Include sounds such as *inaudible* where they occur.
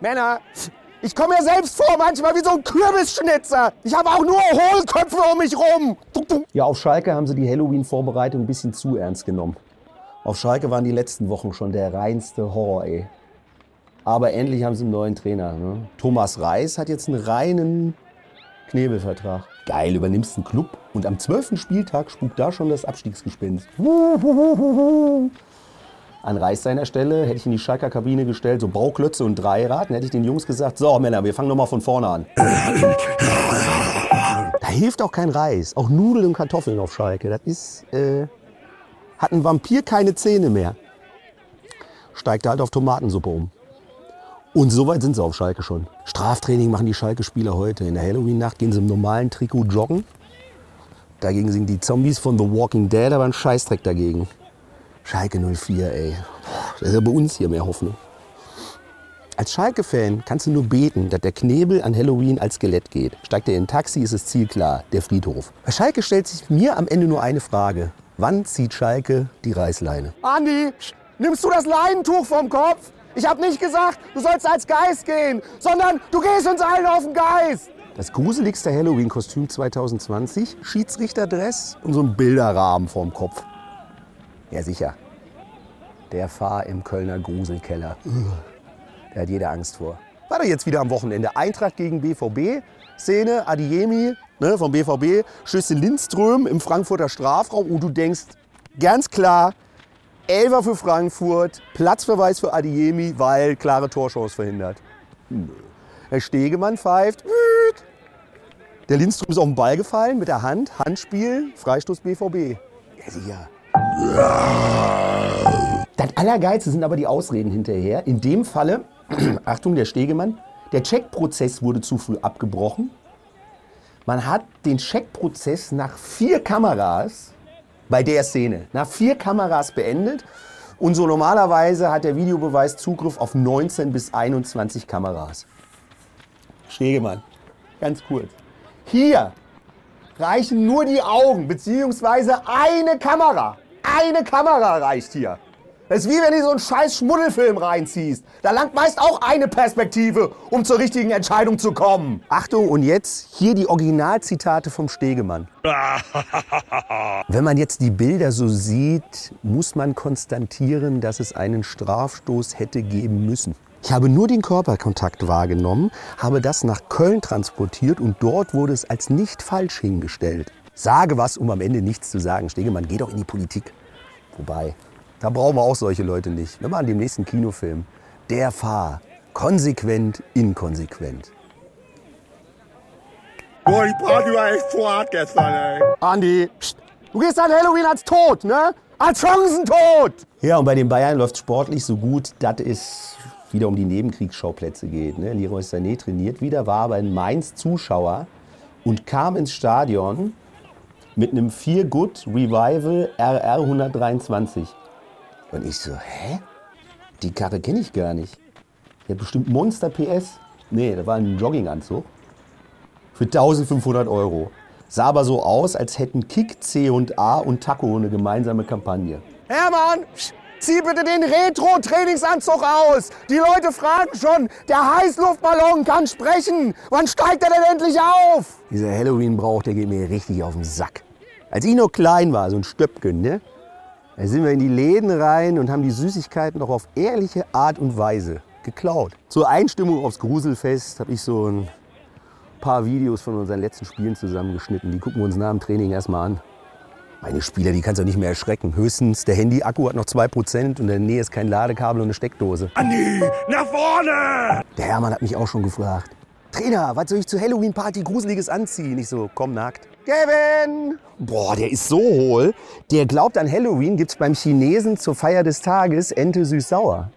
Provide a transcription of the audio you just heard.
Männer, ich komme mir selbst vor manchmal wie so ein Kürbisschnitzer. Ich habe auch nur Hohlköpfe um mich rum. Ja, auf Schalke haben sie die Halloween-Vorbereitung ein bisschen zu ernst genommen. Auf Schalke waren die letzten Wochen schon der reinste Horror, ey. Aber endlich haben sie einen neuen Trainer. Ne? Thomas Reis hat jetzt einen reinen Knebelvertrag. Geil, übernimmst einen Club und am 12. Spieltag spukt da schon das Abstiegsgespenst. An Reis seiner Stelle hätte ich in die Schalker Kabine gestellt, so Bauklötze und Dreirad. Dann hätte ich den Jungs gesagt, so Männer, wir fangen nochmal von vorne an. *laughs* Da hilft auch kein Reis, auch Nudeln und Kartoffeln auf Schalke. Das ist, äh, hat ein Vampir keine Zähne mehr. Steigt halt auf Tomatensuppe um. Und so weit sind sie auf Schalke schon. Straftraining machen die Schalke-Spieler heute. In der Halloween-Nacht gehen sie im normalen Trikot joggen. Dagegen sind die Zombies von The Walking Dead aber ein Scheißdreck dagegen. Schalke 04, ey. Das ist ja bei uns hier mehr Hoffnung. Als Schalke-Fan kannst du nur beten, dass der Knebel an Halloween als Skelett geht. Steigt er in ein Taxi, ist das Ziel klar, der Friedhof. Bei Schalke stellt sich mir am Ende nur eine Frage. Wann zieht Schalke die Reißleine? Andi, nimmst du das Leinentuch vom Kopf? Ich habe nicht gesagt, du sollst als Geist gehen, sondern du gehst uns allen auf den Geist. Das gruseligste Halloween-Kostüm 2020, Schiedsrichterdress und so ein Bilderrahmen vorm Kopf. Ja, sicher. Der Fahr im Kölner Gruselkeller. Da hat jeder Angst vor. War doch jetzt wieder am Wochenende. Eintracht gegen BVB. Szene, Adiemi ne, vom BVB, Schüsse Lindström im Frankfurter Strafraum. Und du denkst, ganz klar, Elfer für Frankfurt, Platzverweis für Adiemi, weil klare Torchance verhindert. Nö. Herr Stegemann pfeift. Der Lindström ist auf den Ball gefallen mit der Hand. Handspiel, Freistoß BVB. Ja, sicher. Das Allergeilste sind aber die Ausreden hinterher. In dem Falle, *clears throat* Achtung, der Stegemann, der Checkprozess wurde zu früh abgebrochen. Man hat den Checkprozess nach vier Kameras bei der Szene, nach vier Kameras beendet. Und so normalerweise hat der Videobeweis Zugriff auf 19 bis 21 Kameras. Stegemann, ganz kurz. Hier reichen nur die Augen, beziehungsweise eine Kamera. Eine Kamera reicht hier. Das ist wie wenn du so einen scheiß Schmuddelfilm reinziehst. Da langt meist auch eine Perspektive, um zur richtigen Entscheidung zu kommen. Achtung, und jetzt hier die Originalzitate vom Stegemann. *laughs* Wenn man jetzt die Bilder so sieht, muss man konstatieren, dass es einen Strafstoß hätte geben müssen. Ich habe nur den Körperkontakt wahrgenommen, habe das nach Köln transportiert und dort wurde es als nicht falsch hingestellt. Sage was, um am Ende nichts zu sagen. Stegemann, geh doch in die Politik. Wobei, da brauchen wir auch solche Leute nicht. Wir machen den nächsten Kinofilm. Der Fahr. Konsequent, inkonsequent. Boah, die Party war echt zu hart gestern, ey. Andi, pst, du gehst an Halloween als tot, ne? Als Chancentod! Ja, und bei den Bayern läuft sportlich so gut, dass es wieder um die Nebenkriegsschauplätze geht. Ne? Leroy Sané trainiert wieder, war aber in Mainz Zuschauer und kam ins Stadion mit einem Fear Good Revival RR 123. Und ich so, hä? Die Karre kenne ich gar nicht. Die hat bestimmt Monster PS. Nee, da war ein Jogginganzug. Für 1500 Euro. Sah aber so aus, als hätten Kick, C und A und Taco eine gemeinsame Kampagne. Hermann, zieh bitte den Retro-Trainingsanzug aus. Die Leute fragen schon, der Heißluftballon kann sprechen. Wann steigt er denn endlich auf? Dieser Halloween-Brauch, der geht mir richtig auf den Sack. Als ich noch klein war, so ein Stöpken, ne? Da sind wir in die Läden rein und haben die Süßigkeiten auch auf ehrliche Art und Weise geklaut. Zur Einstimmung aufs Gruselfest habe ich so ein paar Videos von unseren letzten Spielen zusammengeschnitten. Die gucken wir uns nach dem Training erstmal an. Meine Spieler, die kannst du nicht mehr erschrecken. Höchstens der Handy-Akku hat noch 2% und in der Nähe ist kein Ladekabel und eine Steckdose. Andi, nach vorne! Der Hermann hat mich auch schon gefragt. Trainer, was soll ich zur Halloween-Party Gruseliges anziehen? Ich so, komm nackt. Kevin! Boah, der ist so hohl. Der glaubt, an Halloween gibt's beim Chinesen zur Feier des Tages Ente süß-sauer.